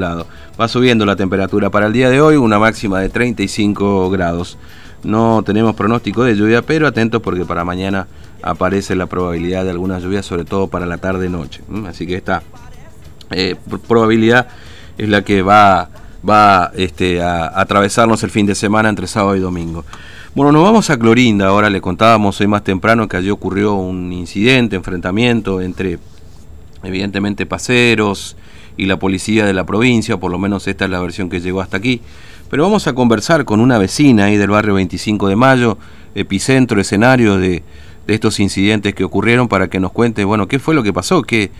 nublado. Va subiendo la temperatura para el día de hoy, una máxima de 35 grados. No tenemos pronóstico de lluvia, pero atentos porque para mañana aparece la probabilidad de alguna lluvia, sobre todo para la tarde-noche. Así que esta eh, probabilidad es la que va, va este, a, atravesarnos el fin de semana entre sábado y domingo. Bueno, nos vamos a Clorinda, ahora le contábamos hoy más temprano que allí ocurrió un incidente, enfrentamiento entre evidentemente paseros y la policía de la provincia, por lo menos esta es la versión que llegó hasta aquí. Pero vamos a conversar con una vecina ahí del barrio 25 de Mayo, epicentro, escenario de, estos incidentes que ocurrieron, para que nos cuente, bueno, qué fue lo que pasó, qué,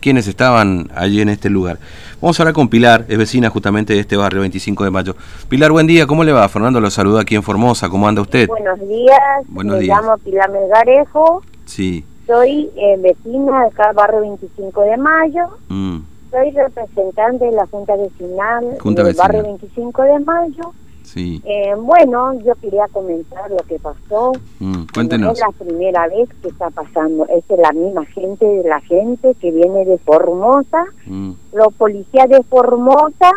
quiénes estaban allí en este lugar. Vamos ahora con Pilar, es vecina justamente de este barrio 25 de Mayo. Pilar, buen día, ¿cómo le va? Fernando lo saluda aquí en Formosa, ¿cómo anda usted? Buenos días, me llamo Pilar Melgarejo. Sí. Soy eh, vecina de acá, barrio 25 de Mayo. Mm. Soy representante de la Junta Vecinal del barrio 25 de Mayo. Sí. Eh, bueno, yo quería comentar lo que pasó. Mm, cuéntenos. es la primera vez que está pasando. Es la misma gente de la gente que viene de Formosa. Mm. Los policías de Formosa,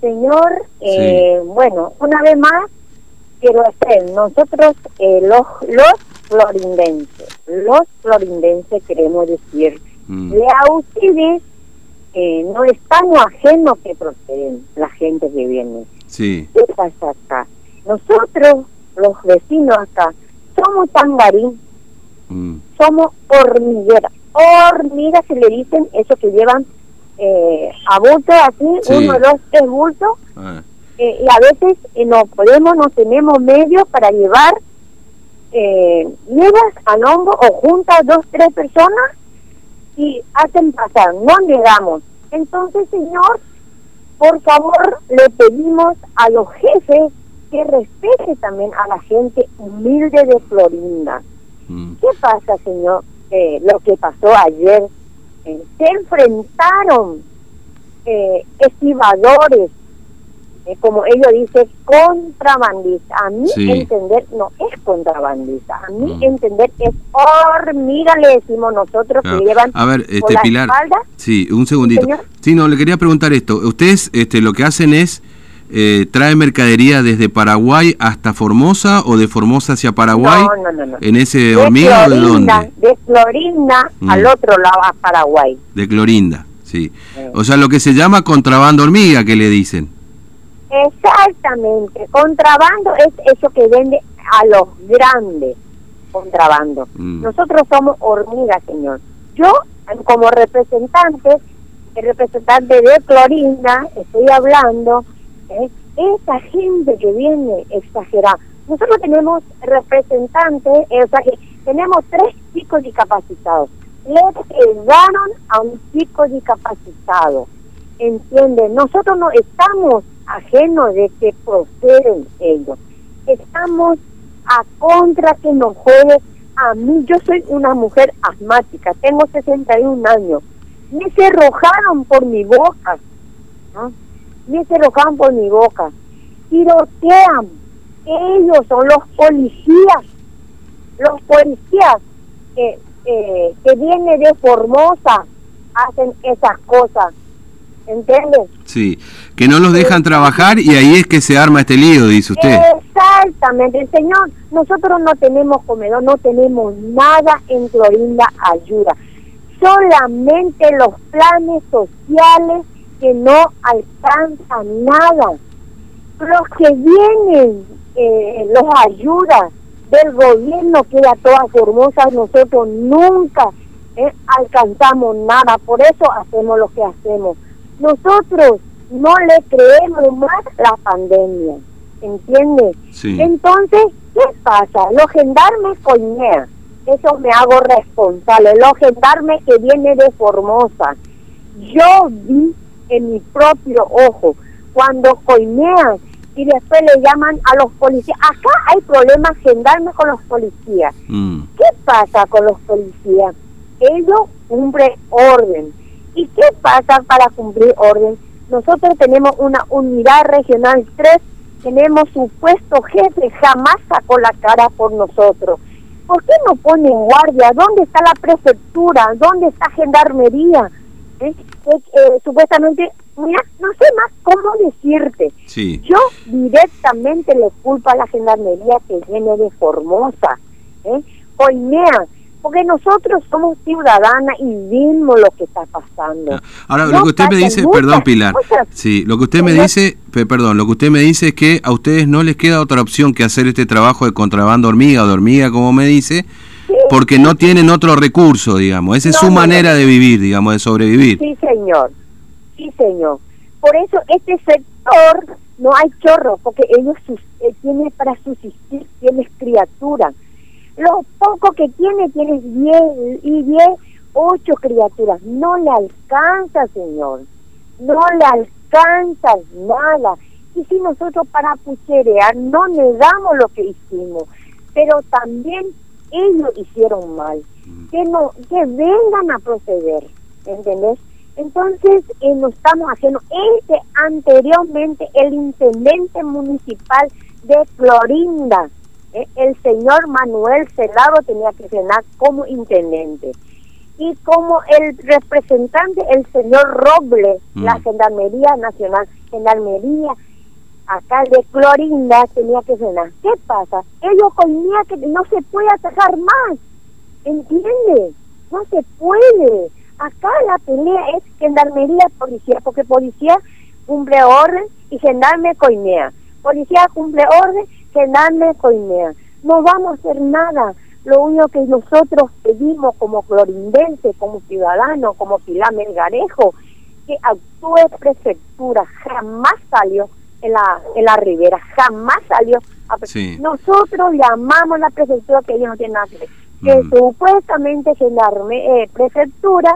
señor, eh, bueno, una vez más, quiero hacer, nosotros eh, los, los florindenses, los florindenses queremos decir, mm. a ustedes eh, no estamos ajenos que proceden la gente que viene. Sí. ¿Qué pasa acá? Nosotros, los vecinos acá, somos tangarín, mm. somos hormigueras. Hormigas se le dicen eso que llevan eh, a bulto así, uno, dos, tres bultos. Ah. Eh, y a veces eh, no podemos, no tenemos medios para llevar eh, llevas al hombro o juntas dos, tres personas y hacen pasar, no negamos. Entonces, señor, por favor, le pedimos a los jefes que respete también a la gente humilde de Florinda. Mm. ¿Qué pasa, señor? Eh, lo que pasó ayer, eh, se enfrentaron eh, estibadores, eh, como ellos dicen, contrabandista. A mí entender no es contrabandista, a mm. entender es hormiga, le decimos nosotros que llevan a ver, este, Pilar, Sí, un segundito. ¿Sí, no, le quería preguntar esto. Ustedes este, lo que hacen es... Eh, trae mercadería desde Paraguay hasta Formosa o de Formosa hacia Paraguay no, no, no, en ese hormiga o de dónde de Florinda al mm. otro lado a Paraguay de Clorinda sí. o sea lo que se llama contrabando hormiga que le dicen Exactamente, contrabando es eso que vende a los grandes, contrabando. Mm. Nosotros somos hormigas, señor. Yo, como representante, el representante de Clorinda, estoy hablando, ¿eh? esa gente que viene exagerada. Nosotros tenemos representantes, o sea que tenemos tres chicos discapacitados. Le pegaron a un chico discapacitado. ¿Entienden? Nosotros no estamos ajeno de que proceden ellos. Estamos a contra que nos juegue a mí. Yo soy una mujer asmática, tengo 61 años. Me cerrojaron por mi boca. ¿no? Me cerrojaron por mi boca. Tirotean. Ellos son los policías. Los policías que, eh, que vienen de Formosa hacen esas cosas ¿entiendes? Sí, que no los dejan trabajar y ahí es que se arma este lío, dice usted. Exactamente, señor, nosotros no tenemos comedor, no tenemos nada en Clorinda Ayuda, solamente los planes sociales que no alcanzan nada. Los que vienen, eh, los ayudas del gobierno que a todas formosas, nosotros nunca eh, alcanzamos nada, por eso hacemos lo que hacemos nosotros no le creemos más la pandemia, ¿entiendes? Entonces, ¿qué pasa? Los gendarmes coñean, eso me hago responsable, los gendarmes que viene de Formosa, yo vi en mi propio ojo cuando coinean y después le llaman a los policías. Acá hay problemas gendarmes con los policías. Mm. ¿Qué pasa con los policías? Ellos cumplen orden ¿Y qué pasa para cumplir orden? Nosotros tenemos una unidad regional 3, tenemos supuesto jefe, jamás sacó la cara por nosotros. ¿Por qué no ponen guardia? ¿Dónde está la prefectura? ¿Dónde está gendarmería? ¿Eh? Eh, supuestamente mira, no sé más cómo decirte. Sí. Yo directamente le culpo a la gendarmería que viene de Formosa, ¿eh? Porque nosotros somos ciudadanas y vimos lo que está pasando. Ah, Ahora, No lo que usted me dice, perdón Pilar, cosas. sí, lo que usted me dice, pe- perdón, lo que usted me dice es que a ustedes no les queda otra opción que hacer este trabajo de contrabando hormiga o de hormiga, como me dice, Sí, porque no tienen otro recurso, digamos, esa es No, su no, manera de vivir, digamos, de sobrevivir. Sí, señor. Sí, señor. Por eso este sector no hay chorro, porque ellos eh, tienen para subsistir, tienes criaturas. Lo poco que tiene, tienes 10 y 10, 8 criaturas. No le alcanza, señor. No le alcanza nada. Y si nosotros para pucherear no negamos lo que hicimos, pero también ellos hicieron mal. Que no, que vengan a proceder, ¿entendés? Entonces, eh, nos estamos haciendo, este anteriormente, el intendente municipal de Clorinda, eh, el señor Manuel Celado tenía que cenar como intendente. Y como el representante, el señor Robles, Mm. la Gendarmería Nacional, Gendarmería acá de Clorinda tenía que cenar. ¿Qué pasa? Ellos conía que no se puede atajar más. ¿Entiende? No se puede. Acá la pelea es gendarmería, policía, porque policía cumple orden y gendarme coinea. Policía cumple orden, coinea. No vamos a hacer nada. Lo único que nosotros pedimos como clorindense, como ciudadano, como Pilar Melgarejo, que actúe prefectura. Jamás salió en la, en la ribera, jamás salió. a Sí. Nosotros llamamos a la prefectura que ellos no tienen nada que ver. Que supuestamente gendarme, eh, prefectura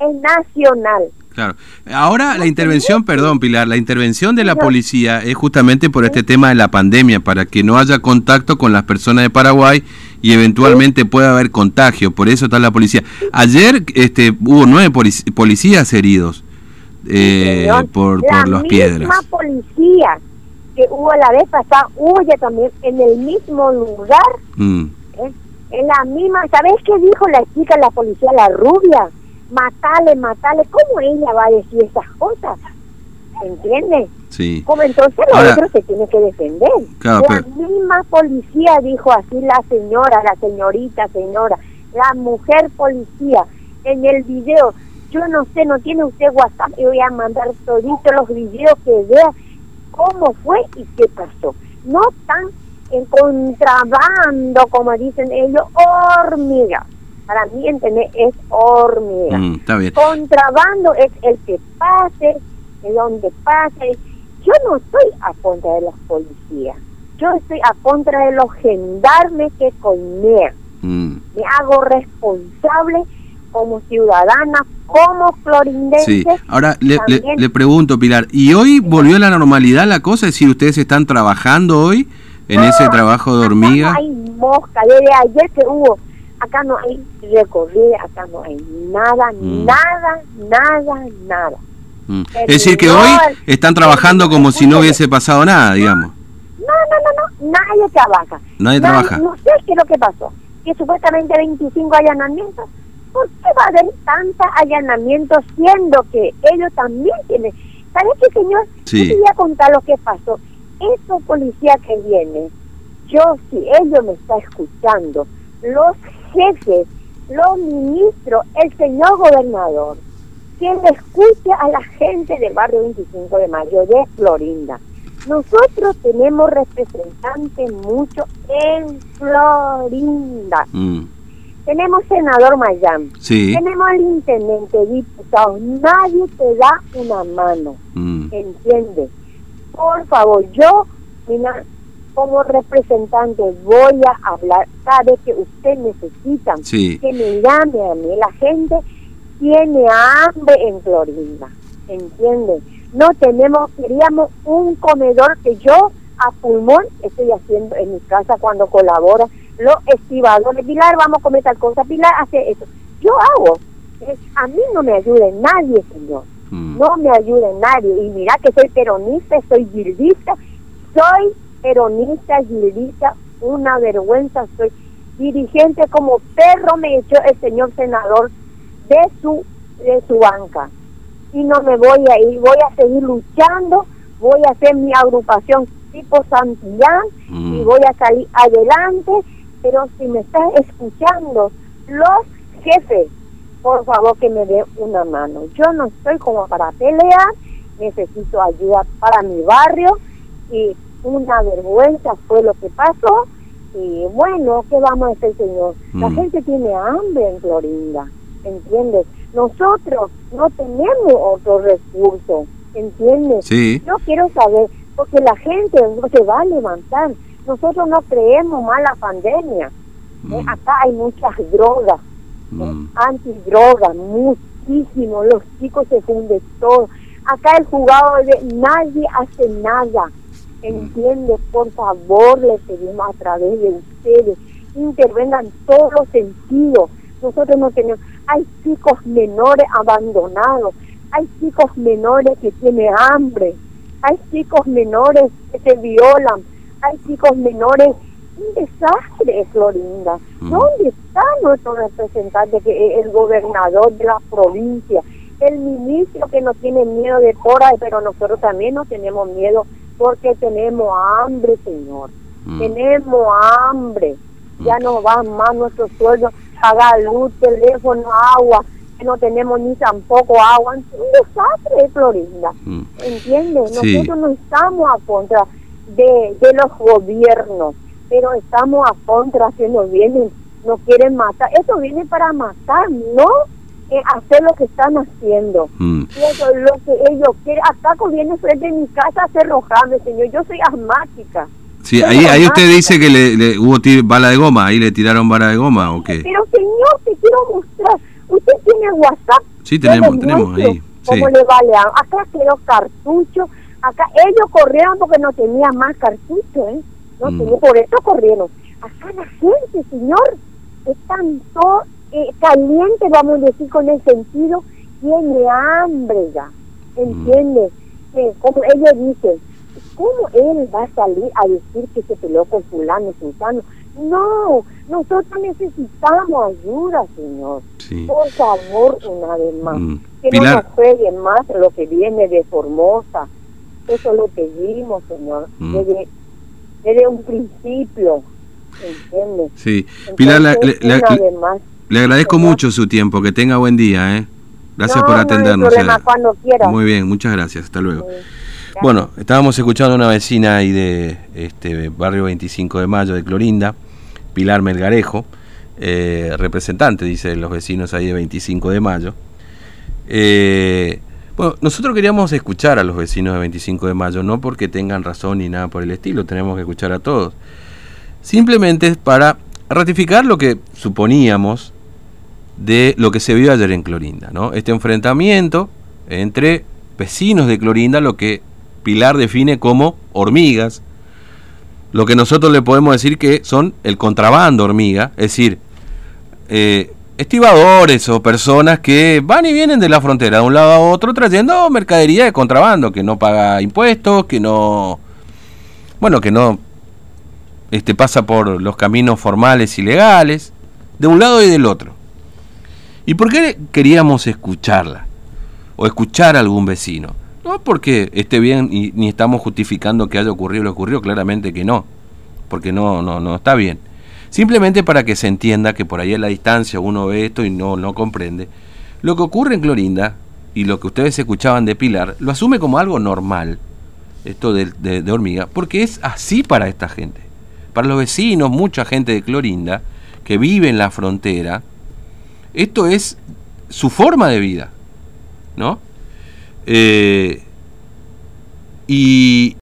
es nacional. Claro. Ahora la intervención, perdón Pilar, la intervención de la policía es justamente por este tema de la pandemia, para que no haya contacto con las personas de Paraguay y eventualmente pueda haber contagio, por eso está la policía. Ayer este, hubo nueve polic- policías heridos eh, por, la por las misma piedras. policía que hubo la vez pasada, huye también en el mismo lugar, Mm, ¿eh? en la misma, ¿sabes qué dijo la chica, la policía, la rubia? Matale, matale, ¿cómo ella va a decir esas cosas? ¿Entiendes? sí. Como entonces el Ahora- otro se tiene que defender. Claro, la pero- misma policía dijo así la señora, la señorita, señora, la mujer policía en el video. Yo no sé, no tiene usted WhatsApp, yo voy a mandar toditos los videos que vea cómo fue y qué pasó. No tan en contrabando, como dicen ellos, hormiga. Para mí entender es hormiga. Mm, está bien. Contrabando es el que pase, el donde pase. Yo no estoy a contra de los policías. Yo estoy a contra de los gendarmes que coinean. Mm. Me hago responsable como ciudadana, como clorindense. Sí, ahora le, le- pregunto, Pilar, ¿y hoy volvió a la normalidad la cosa? Es decir, ¿ustedes están trabajando hoy en No, ese trabajo de hormiga? hay mosca. Desde ayer que hubo, acá no hay recorrida, acá no hay nada, Mm. nada, nada, nada. Mm. Es decir, que no, hoy están trabajando como si no hubiese pasado nada, digamos. No, no, no, no, nadie trabaja. Nadie trabaja. No sé qué es lo que pasó. Que supuestamente 25 allanamientos. ¿Por qué va a haber tantos allanamientos siendo que ellos también tienen? ¿Sabes qué, señor? Sí. Yo te voy a contar lo que pasó. Estos policías que vienen, yo, si ellos me está escuchando, los jefes, los ministros, el señor gobernador, que le escuche a la gente del barrio 25 de mayo de Florinda. Nosotros tenemos representantes mucho en Florinda. Mm. Tenemos senador. Sí. Tenemos al intendente, diputados. Nadie te da una mano. Mm. ¿Entiendes? Por favor, yo, mira, como representante voy a hablar vez que usted necesita Sí. que me llame a mí. La gente tiene hambre en Florinda, ¿entiendes? No tenemos, queríamos un comedor que yo a pulmón estoy haciendo en mi casa cuando colabora los estibadores. Pilar, vamos a comer tal cosa, Pilar hace eso. Yo hago. Eh, A mí no me ayuda nadie, señor. Mm. No me ayuda nadie. Y mira que soy peronista, soy gildista, soy peronista, gildista, una vergüenza, soy dirigente como perro me echó el señor senador de su de su banca. y no me voy a ir, voy a seguir luchando, voy a hacer mi agrupación tipo Santillán y Mm. voy a salir adelante, pero si me estás escuchando, los jefes, por favor que me den una mano. Yo no estoy como para pelear, necesito ayuda para mi barrio y una vergüenza fue lo que pasó y bueno, ¿qué vamos a hacer, señor? La Mm. gente tiene hambre en Florinda, ¿entiendes? Nosotros no tenemos otro recurso, ¿entiendes? Sí. Yo quiero saber, porque la gente no se va a levantar. Nosotros no creemos más la pandemia. ¿eh? Mm. Acá hay muchas drogas, ¿eh? Mm. antidrogas, muchísimo. Los chicos se funden todo. Acá el jugador de nadie hace nada. ¿Entiendes? Por favor, le pedimos a través de ustedes, intervengan todos los sentidos. Nosotros no tenemos. Hay chicos menores abandonados, hay chicos menores que tienen hambre, hay chicos menores que se violan, hay chicos menores. Un desastre es Florinda. Mm. ¿Dónde está nuestro representante, que es el gobernador de la provincia? El ministro que no tiene miedo de cora, pero nosotros también no tenemos miedo porque tenemos hambre, Señor. Mm. Tenemos hambre. Ya no van más nuestros sueldos, pagar luz, teléfono, agua, que no tenemos ni tampoco agua. Un desastre, Florinda. Mm. ¿Entiendes? Sí. Nosotros no estamos a contra de, de los gobiernos, pero estamos a contra que nos vienen, nos quieren matar. Esto viene para matar, no hacer lo que están haciendo. Mm. Y eso es lo que ellos quieren. Acá viene frente de mi casa a cerrojarme, señor. Yo soy asmática. Sí, ahí, ahí usted dice que le, le- hubo bala de goma, ahí le tiraron bala de goma o qué. Pero señor, te quiero mostrar. Usted tiene WhatsApp. Sí, tenemos, tenemos ahí. Sí. ¿Cómo le vale? a- Acá quedó cartucho. Acá ellos corrieron porque no tenían más cartucho, ¿eh? No Mm. tenía- por eso corrieron. Acá la gente, señor, están todo eh, caliente, vamos a decir con el sentido, tiene hambre ya. ¿Entiendes? Eh, como ellos dicen, ¿cómo él va a salir a decir que se peleó con fulano y sultano? No, nosotros necesitamos ayuda, señor. Sí. Por favor, una vez más. Mm. Que Pilar. no nos jueguen más lo que viene de Formosa. Eso lo pedimos, Señor, Mm. desde, desde un principio. ¿Entiendes? Sí. Pilar, la- Entonces, le, le- agradezco mucho su tiempo, que tenga buen día, ¿eh? Gracias No, por no hay atendernos. problema, eh. cuando quiera. Muy bien, muchas gracias, hasta luego. Sí. Bueno, estábamos escuchando a una vecina ahí de este barrio 25 de Mayo de Clorinda, Pilar Melgarejo, eh, representante, dice los vecinos ahí de 25 de Mayo. Eh, bueno, nosotros queríamos escuchar a los vecinos de 25 de Mayo, no porque tengan razón ni nada por el estilo, tenemos que escuchar a todos. Simplemente es para ratificar lo que suponíamos de lo que se vio ayer en Clorinda, ¿no? Este enfrentamiento entre vecinos de Clorinda, lo que Pilar define como hormigas, lo que nosotros le podemos decir que son el contrabando hormiga, es decir, eh, estibadores o personas que van y vienen de la frontera de un lado a otro trayendo mercadería de contrabando, que no paga impuestos, que no, bueno, que no este, pasa por los caminos formales y legales, de un lado y del otro. ¿Y por qué queríamos escucharla? O escuchar a algún vecino. No porque esté bien y ni estamos justificando que haya ocurrido lo ocurrió, claramente que no. Porque no, no, no está bien. Simplemente para que se entienda que por ahí a la distancia uno ve esto y no, no comprende. Lo que ocurre en Clorinda y lo que ustedes escuchaban de Pilar, lo asume como algo normal, esto de- de hormiga, porque es así para esta gente. Para los vecinos, mucha gente de Clorinda, que vive en la frontera, esto es su forma de vida, ¿no? Eh, y,